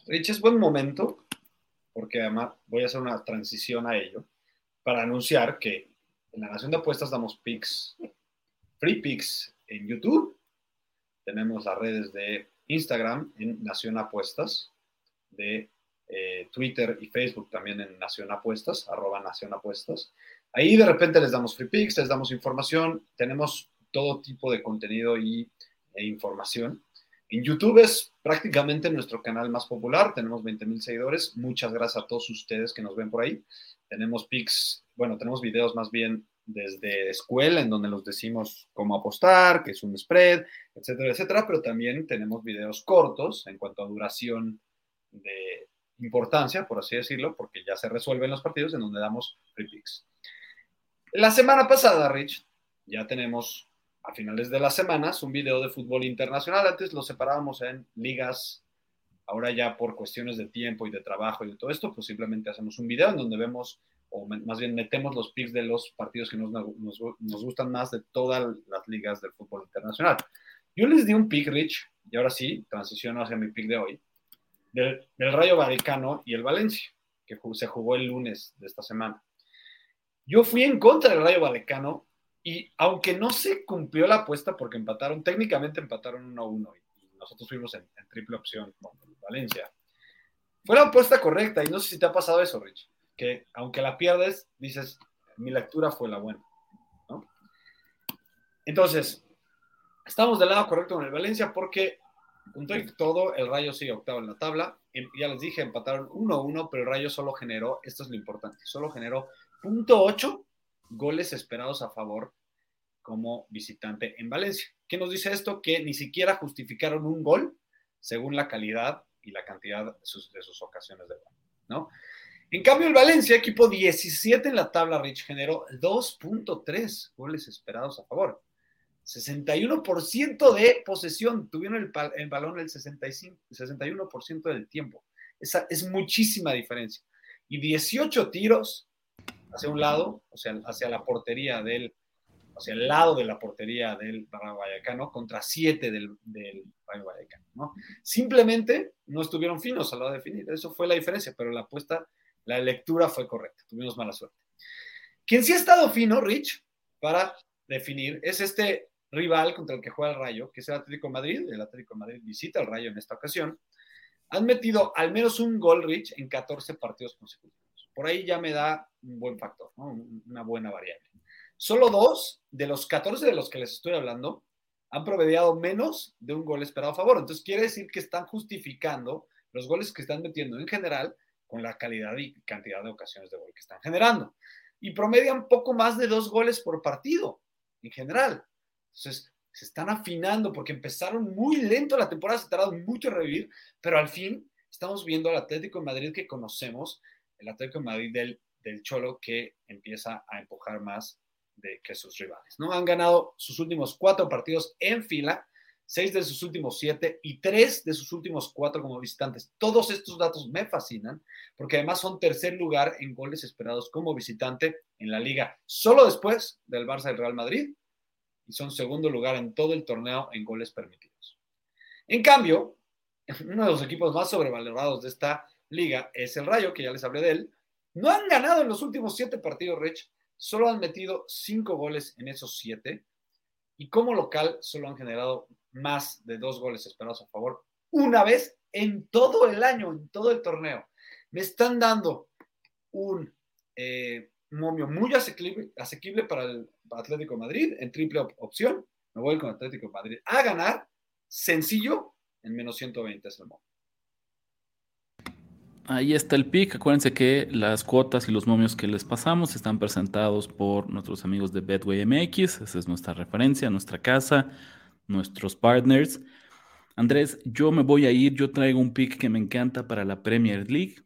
Rich, es buen momento, porque además voy a hacer una transición a ello, para anunciar que en la Nación de Apuestas damos picks, free picks en YouTube tenemos las redes de Instagram en Nación Apuestas, de eh, Twitter y Facebook también en Nación Apuestas, arroba Nación Apuestas. Ahí de repente les damos free picks, les damos información, tenemos todo tipo de contenido y, e información. En YouTube es prácticamente nuestro canal más popular, tenemos 20 mil seguidores. Muchas gracias a todos ustedes que nos ven por ahí. Tenemos pics, bueno, tenemos videos más bien desde escuela, en donde nos decimos cómo apostar, qué es un spread, etcétera, etcétera, pero también tenemos videos cortos en cuanto a duración de importancia, por así decirlo, porque ya se resuelven los partidos en donde damos free picks. La semana pasada, Rich, ya tenemos a finales de las semanas un video de fútbol internacional. Antes lo separábamos en ligas, ahora ya por cuestiones de tiempo y de trabajo y de todo esto, pues simplemente hacemos un video en donde vemos o más bien metemos los picks de los partidos que nos, nos, gustan más de todas las ligas del fútbol internacional. Yo les di un pick, Rich, y ahora sí, transiciono hacia mi pick de hoy, del, Rayo Vallecano y el Valencia, que se jugó el lunes de esta semana. Yo fui en contra del Rayo Vallecano y aunque no se cumplió la apuesta porque empataron, técnicamente empataron 1-1 y nosotros fuimos en, en triple opción con Valencia. Fue la apuesta correcta y no sé si te ha pasado eso, Rich que aunque la pierdes, dices, mi lectura fue la buena. Entonces, estamos del lado correcto con el Valencia porque, con todo, el Rayo sigue octavo en la tabla. Ya les dije, empataron 1-1, pero el Rayo solo generó, esto es lo importante, solo generó .8 goles esperados a favor como visitante en Valencia. ¿Qué nos dice esto? Que ni siquiera justificaron un gol según la calidad y la cantidad de sus, de sus ocasiones de gol, ¿no? En cambio, el Valencia, equipo 17 en la tabla, Rich, generó 2.3 goles esperados a favor. 61% de posesión, tuvieron el, balón el 65, 61% del tiempo. Esa es muchísima diferencia. Y 18 tiros hacia un lado, o sea, hacia la portería del, hacia el lado de la portería del Rayo Vallecano contra 7 del, del Vallecano, ¿no? Simplemente no estuvieron finos a la hora de definir, eso fue la diferencia, pero la apuesta la lectura fue correcta, tuvimos mala suerte. Quien sí ha estado fino, Rich, para definir, es este rival contra el que juega el Rayo, que es el Atlético Madrid. El Atlético de Madrid visita el Rayo en esta ocasión. Han metido al menos un gol, Rich, en 14 partidos consecutivos. Por ahí ya me da un buen factor, una buena variable. Solo dos de los 14 de los que les estoy hablando han promediado menos de un gol esperado a favor. Entonces quiere decir que están justificando los goles que están metiendo en general con la calidad y cantidad de ocasiones de gol que están generando. Y promedian poco más de dos goles por partido en general. Entonces, se están afinando porque empezaron muy lento la temporada, se tardaron mucho en revivir, pero al fin estamos viendo al Atlético de Madrid que conocemos, el Atlético de Madrid del, del Cholo que empieza a empujar más de que sus rivales. ¿no? Han ganado sus últimos cuatro partidos en fila, seis de sus últimos siete y tres de sus últimos cuatro como visitantes. Todos estos datos me fascinan porque además son tercer lugar en goles esperados como visitante en la liga, solo después del Barça y Real Madrid y son segundo lugar en todo el torneo en goles permitidos. En cambio, uno de los equipos más sobrevalorados de esta liga es el Rayo, que ya les hablé de él. No han ganado en los últimos siete partidos, Rich. Solo han metido cinco goles en esos siete. Y como local, solo han generado más de dos goles esperados a favor una vez en todo el año, en todo el torneo. Me están dando un eh, momio muy asequible, asequible para el Atlético Madrid en triple opción. Me voy con Atlético Madrid a ganar sencillo en menos 120 es el momio. Ahí está el pick. Acuérdense que las cuotas y los momios que les pasamos están presentados por nuestros amigos de Betway MX. Esa es nuestra referencia, nuestra casa, nuestros partners. Andrés, yo me voy a ir. Yo traigo un pick que me encanta para la Premier League.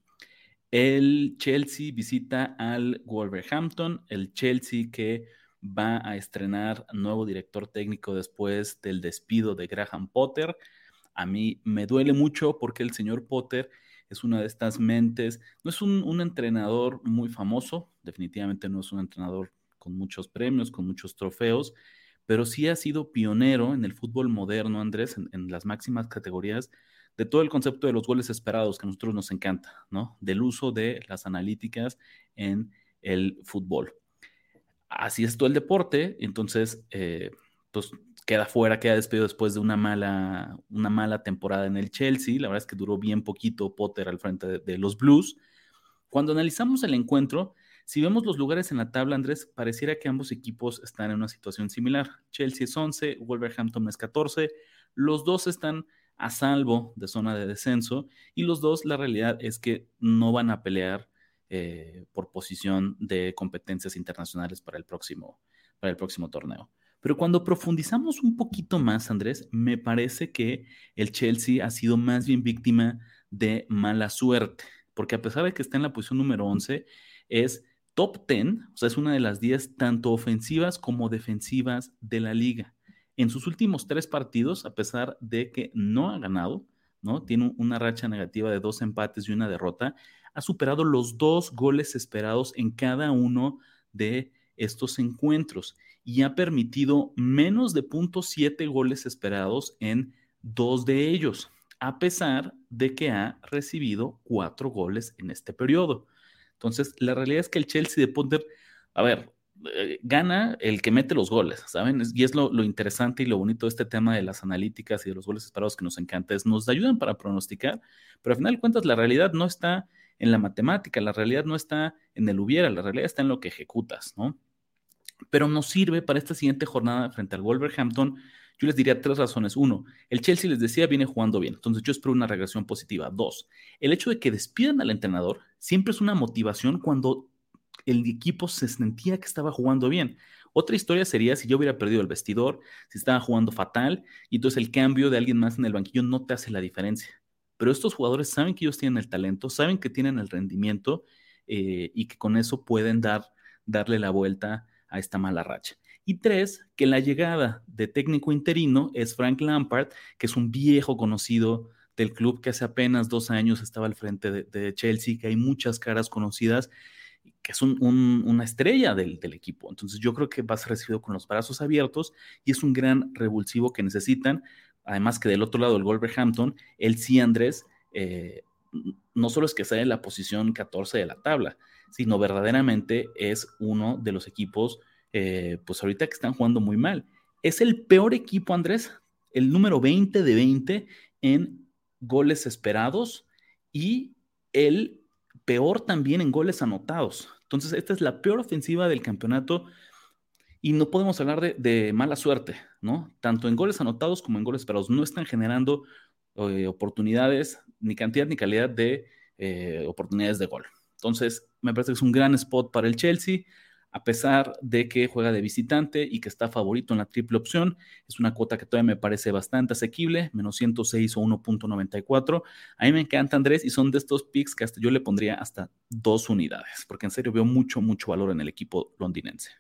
El Chelsea visita al Wolverhampton, el Chelsea que va a estrenar nuevo director técnico después del despido de Graham Potter. A mí me duele mucho porque el señor Potter es una de estas mentes, no es un, entrenador muy famoso, definitivamente no es un entrenador con muchos premios, con muchos trofeos, pero sí ha sido pionero en el fútbol moderno, Andrés, en las máximas categorías de todo el concepto de los goles esperados que a nosotros nos encanta, ¿no? Del uso de las analíticas en el fútbol. Así es todo el deporte, entonces, eh, pues queda fuera, queda despedido después de una mala, una mala temporada en el Chelsea. La verdad es que duró bien poquito Potter al frente de, los Blues. Cuando analizamos el encuentro, si vemos los lugares en la tabla, Andrés, pareciera que ambos equipos están en una situación similar. Chelsea es 11, Wolverhampton es 14. Los dos están a salvo de zona de descenso y los dos la realidad es que no van a pelear eh, por posición de competencias internacionales para el, próximo, para el próximo torneo. Pero cuando profundizamos un poquito más, Andrés, me parece que el Chelsea ha sido más bien víctima de mala suerte, porque a pesar de que está en la posición número 11, es top 10, o sea, es una de las 10 tanto ofensivas como defensivas de la liga en sus últimos tres partidos, a pesar de que no ha ganado, ¿no? Tiene una racha negativa de dos empates y una derrota, ha superado los dos goles esperados en cada uno de estos encuentros y ha permitido menos de 0.7 goles esperados en dos de ellos, a pesar de que ha recibido cuatro goles en este periodo. Entonces, la realidad es que el Chelsea de Potter, a ver, eh, gana el que mete los goles, ¿saben? Y es lo, interesante y lo bonito de este tema de las analíticas y de los goles esperados que nos encanta, es nos ayudan para pronosticar, pero al final de cuentas la realidad no está en la matemática, la realidad no está en el hubiera, la realidad está en lo que ejecutas, ¿no? Pero nos sirve para esta siguiente jornada frente al Wolverhampton. Yo les diría tres razones. Uno, el Chelsea les decía viene jugando bien, entonces yo espero una regresión positiva. Dos, el hecho de que despidan al entrenador siempre es una motivación cuando el equipo se sentía que estaba jugando bien. Otra historia sería si yo hubiera perdido el vestidor, si estaba jugando fatal, y entonces el cambio de alguien más en el banquillo no te hace la diferencia. Pero estos jugadores saben que ellos tienen el talento, saben que tienen el rendimiento eh, y que con eso pueden dar, darle la vuelta a esta mala racha. Y tres, que la llegada de técnico interino es Frank Lampard, que es un viejo conocido del club que hace apenas dos años estaba al frente de, Chelsea, que hay muchas caras conocidas que es una estrella del, equipo. Entonces yo creo que va a ser recibido con los brazos abiertos y es un gran revulsivo que necesitan. Además que del otro lado, el Wolverhampton, el sí Andrés, eh, no solo es que sale en la posición 14 de la tabla, sino verdaderamente es uno de los equipos, eh, pues ahorita que están jugando muy mal. es el peor equipo, Andrés, el número 20 de 20 en goles esperados y el peor también en goles anotados. Entonces, esta es la peor ofensiva del campeonato y no podemos hablar de, mala suerte, ¿no? Tanto en goles anotados como en goles esperados. No están generando eh, oportunidades, ni cantidad ni calidad de eh, oportunidades de gol. Entonces, me parece que es un gran spot para el Chelsea a pesar de que juega de visitante y que está favorito en la triple opción. Es una cuota que todavía me parece bastante asequible, menos 106 o 1.94. A mí me encanta Andrés y son de estos picks que hasta yo le pondría hasta dos unidades, porque en serio veo mucho, mucho valor en el equipo londinense.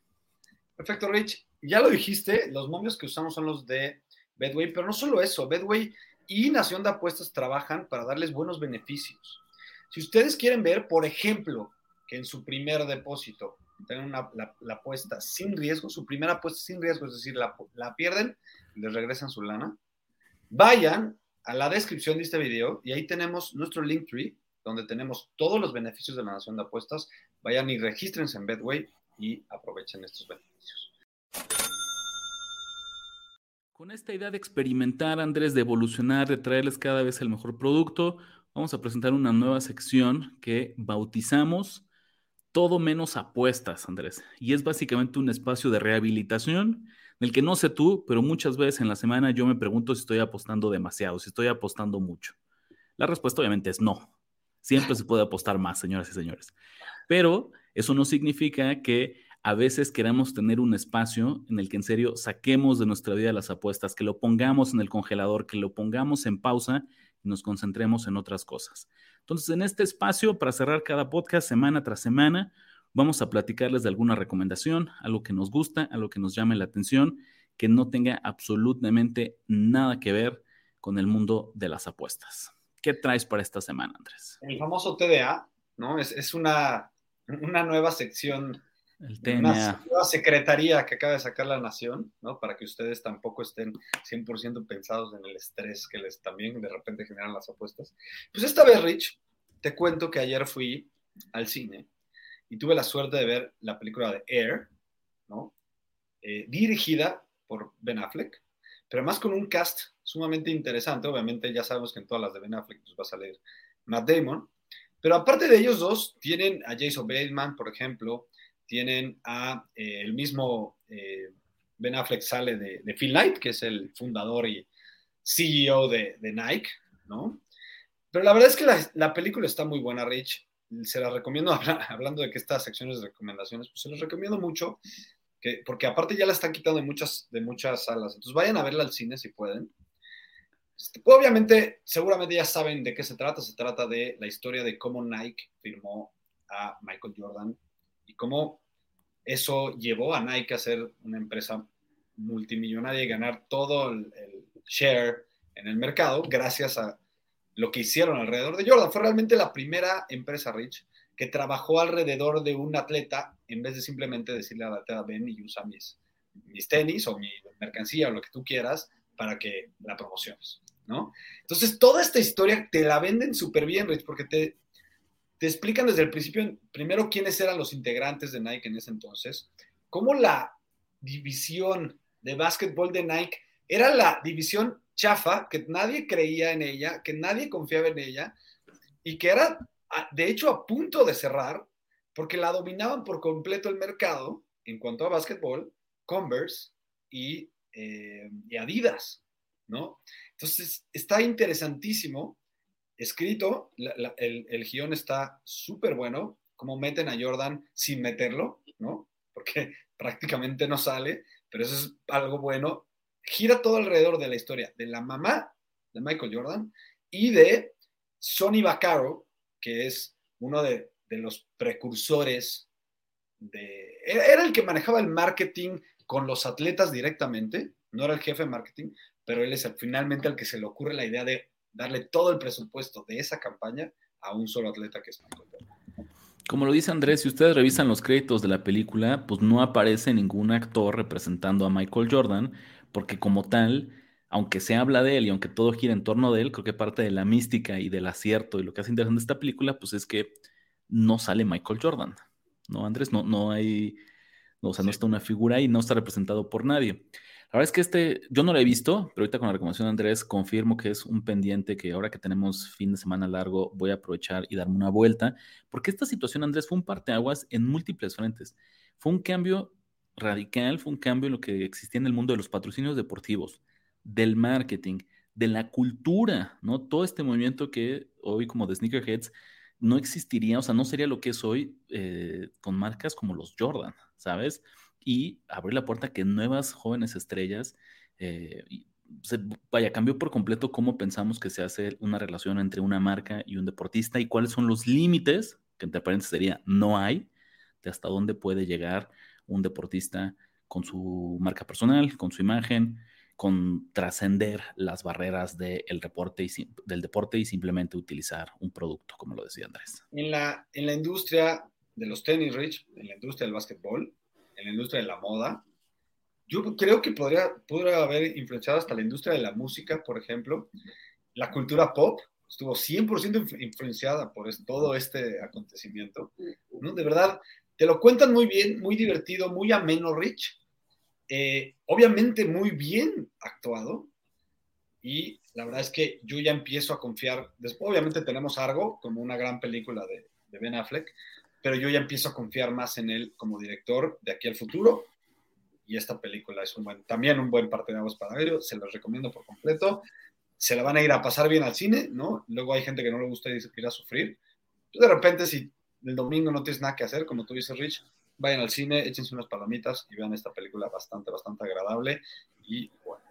Perfecto, Rich. Ya lo dijiste, los momios que usamos son los de Bedway, pero no solo eso, Bedway y Nación de Apuestas trabajan para darles buenos beneficios. Si ustedes quieren ver, por ejemplo, que en su primer depósito tengan la, apuesta sin riesgo, su primera apuesta sin riesgo, es decir, la, la pierden les regresan su lana, vayan a la descripción de este video y ahí tenemos nuestro link tree, donde tenemos todos los beneficios de la nación de apuestas. Vayan y regístrense en Bedway y aprovechen estos beneficios. Con esta idea de experimentar, Andrés, de evolucionar, de traerles cada vez el mejor producto, vamos a presentar una nueva sección que bautizamos todo menos apuestas, Andrés. Y es básicamente un espacio de rehabilitación del que no sé tú, pero muchas veces en la semana yo me pregunto si estoy apostando demasiado, si estoy apostando mucho. La respuesta obviamente es no. Siempre se puede apostar más, señoras y señores. Pero eso no significa que a veces queramos tener un espacio en el que en serio saquemos de nuestra vida las apuestas, que lo pongamos en el congelador, que lo pongamos en pausa nos concentremos en otras cosas. Entonces, en este espacio, para cerrar cada podcast semana tras semana, vamos a platicarles de alguna recomendación, algo que nos gusta, algo que nos llame la atención, que no tenga absolutamente nada que ver con el mundo de las apuestas. ¿Qué traes para esta semana, Andrés? El famoso TDA, ¿no? Es, es una, una nueva sección el TNA. Una secretaría que acaba de sacar la Nación, ¿no? Para que ustedes tampoco estén 100% pensados en el estrés que les también de repente generan las apuestas. Pues esta vez, Rich, te cuento que ayer fui al cine y tuve la suerte de ver la película de Air, ¿no? Eh, dirigida por Ben Affleck, pero además con un cast sumamente interesante. Obviamente ya sabemos que en todas las de Ben Affleck pues, va a salir Matt Damon, pero aparte de ellos dos, tienen a Jason Bateman, por ejemplo, tienen a eh, el mismo eh, Ben Affleck sale de, Phil Knight, que es el fundador y CEO de, Nike, ¿no? Pero la verdad es que la, película está muy buena, Rich. Se la recomiendo, hablando de que estas secciones de recomendaciones, pues se los recomiendo mucho, que, porque aparte ya la están quitando de muchas, de muchas salas. Entonces vayan a verla al cine si pueden. Este, obviamente, seguramente ya saben de qué se trata. Se trata de la historia de cómo Nike firmó a Michael Jordan y cómo eso llevó a Nike a ser una empresa multimillonaria y ganar todo el, share en el mercado gracias a lo que hicieron alrededor de Jordan. Fue realmente la primera empresa, Rich, que trabajó alrededor de un atleta en vez de simplemente decirle al atleta, ven y usa mis, mis tenis o mi mercancía o lo que tú quieras para que la promociones, ¿no? Entonces, toda esta historia te la venden súper bien, Rich, porque te, te explican desde el principio, primero, quiénes eran los integrantes de Nike en ese entonces, cómo la división de básquetbol de Nike era la división chafa, que nadie creía en ella, que nadie confiaba en ella, y que era, de hecho, a punto de cerrar, porque la dominaban por completo el mercado en cuanto a básquetbol, Converse y, eh, y Adidas, ¿no? Entonces, está interesantísimo escrito, el, guion está súper bueno, como meten a Jordan sin meterlo, ¿no? Porque prácticamente no sale, pero eso es algo bueno. Gira todo alrededor de la historia de la mamá de Michael Jordan y de Sonny Vaccaro, que es uno de, de los precursores de... Era el que manejaba el marketing con los atletas directamente, no era el jefe de marketing, pero él es finalmente el que se le ocurre la idea de darle todo el presupuesto de esa campaña a un solo atleta que es Michael Jordan. Como lo dice Andrés, si ustedes revisan los créditos de la película, pues no aparece ningún actor representando a Michael Jordan, porque como tal, aunque se habla de él y aunque todo gira en torno de él, creo que parte de la mística y del acierto y lo que hace interesante esta película, pues es que no sale Michael Jordan, ¿no, Andrés? No, no hay O sea, no está una figura y no está representado por nadie. La verdad es que este, yo no lo he visto, pero ahorita con la recomendación de Andrés confirmo que es un pendiente que ahora que tenemos fin de semana largo voy a aprovechar y darme una vuelta, porque esta situación, Andrés, fue un parteaguas en múltiples frentes. Fue un cambio radical, fue un cambio en lo que existía en el mundo de los patrocinios deportivos, del marketing, de la cultura, ¿no? Todo este movimiento que hoy como de sneakerheads no existiría, o sea, no sería lo que es hoy eh, con marcas como los Jordan, ¿sabes? Y abrir la puerta a que nuevas jóvenes estrellas, eh, vaya, cambió por completo cómo pensamos que se hace una relación entre una marca y un deportista y cuáles son los límites, que entre paréntesis sería no hay, de hasta dónde puede llegar un deportista con su marca personal, con su imagen, con trascender las barreras del deporte y, del deporte y simplemente utilizar un producto, como lo decía Andrés. En la, en la industria de los tenis, Rich, en la industria del básquetbol, en la industria de la moda. Yo creo que podría, podría haber influenciado hasta la industria de la música, por ejemplo. La cultura pop estuvo 100% influenciada por todo este acontecimiento. ¿no? De verdad, te lo cuentan muy bien, muy divertido, muy ameno, Rich. Eh, obviamente muy bien actuado. Y la verdad es que yo ya empiezo a confiar. Después, obviamente, tenemos Argo como una gran película de, de Ben Affleck, pero yo ya empiezo a confiar más en él como director de aquí al futuro. Y esta película es también un buen parte de aguas para ellos, se los recomiendo por completo. Se la van a ir a pasar bien al cine, ¿no? Luego hay gente que no le gusta ir a sufrir. de repente, si el domingo no tienes nada que hacer, como tú dices, Rich, vayan al cine, échense unas palomitas y vean esta película bastante, bastante agradable. Y bueno.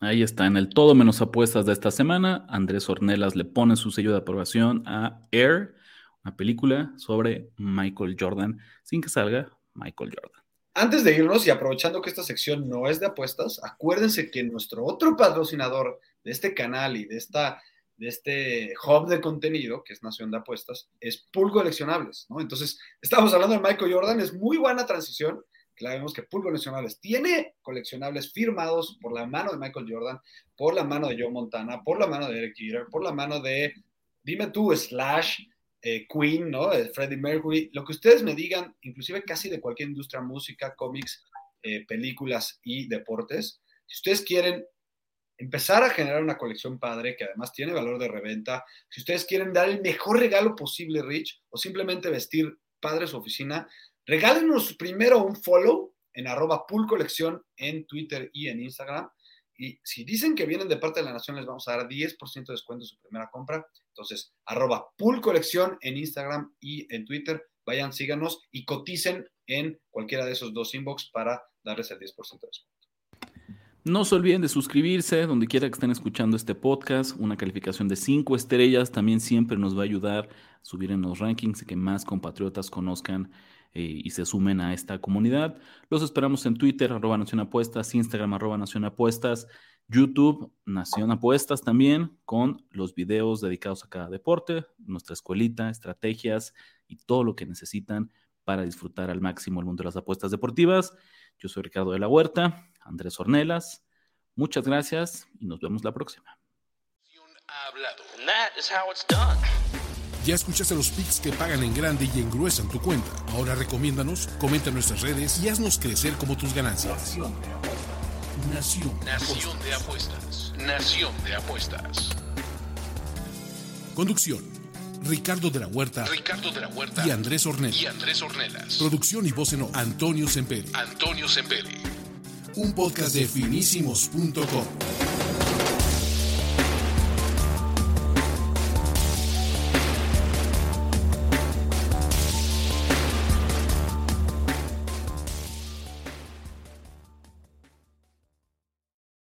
Ahí está, en el todo menos apuestas de esta semana, Andrés Ornelas le pone su sello de aprobación a Air una película sobre Michael Jordan sin que salga Michael Jordan. Antes de irnos y aprovechando que esta sección no es de apuestas, acuérdense que nuestro otro patrocinador de este canal y de, esta, de este hub de contenido, que es Nación de Apuestas, es Pool Coleccionables, ¿no? Entonces, estamos hablando de Michael Jordan, es muy buena transición, claro, vemos que Pool Coleccionables tiene coleccionables firmados por la mano de Michael Jordan, por la mano de Joe Montana, por la mano de Eric Jeter, por la mano de, dime tú, Slash, eh, Queen, ¿no? Freddie Mercury, lo que ustedes me digan, inclusive casi de cualquier industria, música, cómics, eh, películas y deportes, si ustedes quieren empezar a generar una colección padre que además tiene valor de reventa, si ustedes quieren dar el mejor regalo posible, Rich, o simplemente vestir padre su oficina, regálenos primero un follow en arroba pool colección en Twitter y en Instagram. Y si dicen que vienen de parte de la Nación, les vamos a dar 10% de descuento en su primera compra. Entonces, arroba en Instagram y en Twitter. Vayan, síganos y coticen en cualquiera de esos dos inbox para darles el 10% de descuento. No se olviden de suscribirse donde quiera que estén escuchando este podcast. Una calificación de 5 estrellas también siempre nos va a ayudar a subir en los rankings y que más compatriotas conozcan eh, y se sumen a esta comunidad. Los esperamos en Twitter, arroba Nación Apuestas, Instagram, arroba Nación Apuestas, YouTube, Nación Apuestas también, con los videos dedicados a cada deporte, nuestra escuelita, estrategias y todo lo que necesitan para disfrutar al máximo el mundo de las apuestas deportivas. Yo soy Ricardo de la Huerta, Andrés Ornelas. Muchas gracias y nos vemos la próxima. Ya escuchaste los picks que pagan en grande y engruesan tu cuenta. Ahora recomiéndanos, comenta en nuestras redes y haznos crecer como tus ganancias. Nación. Nación de apuestas. Nación de apuestas. Conducción. Ricardo de la Huerta. Ricardo de la Huerta. Y Andrés Ornelas. Y Andrés Ornelas. Producción y voz en Antonio Semperi. Antonio Semperi. Un podcast de finísimos.com.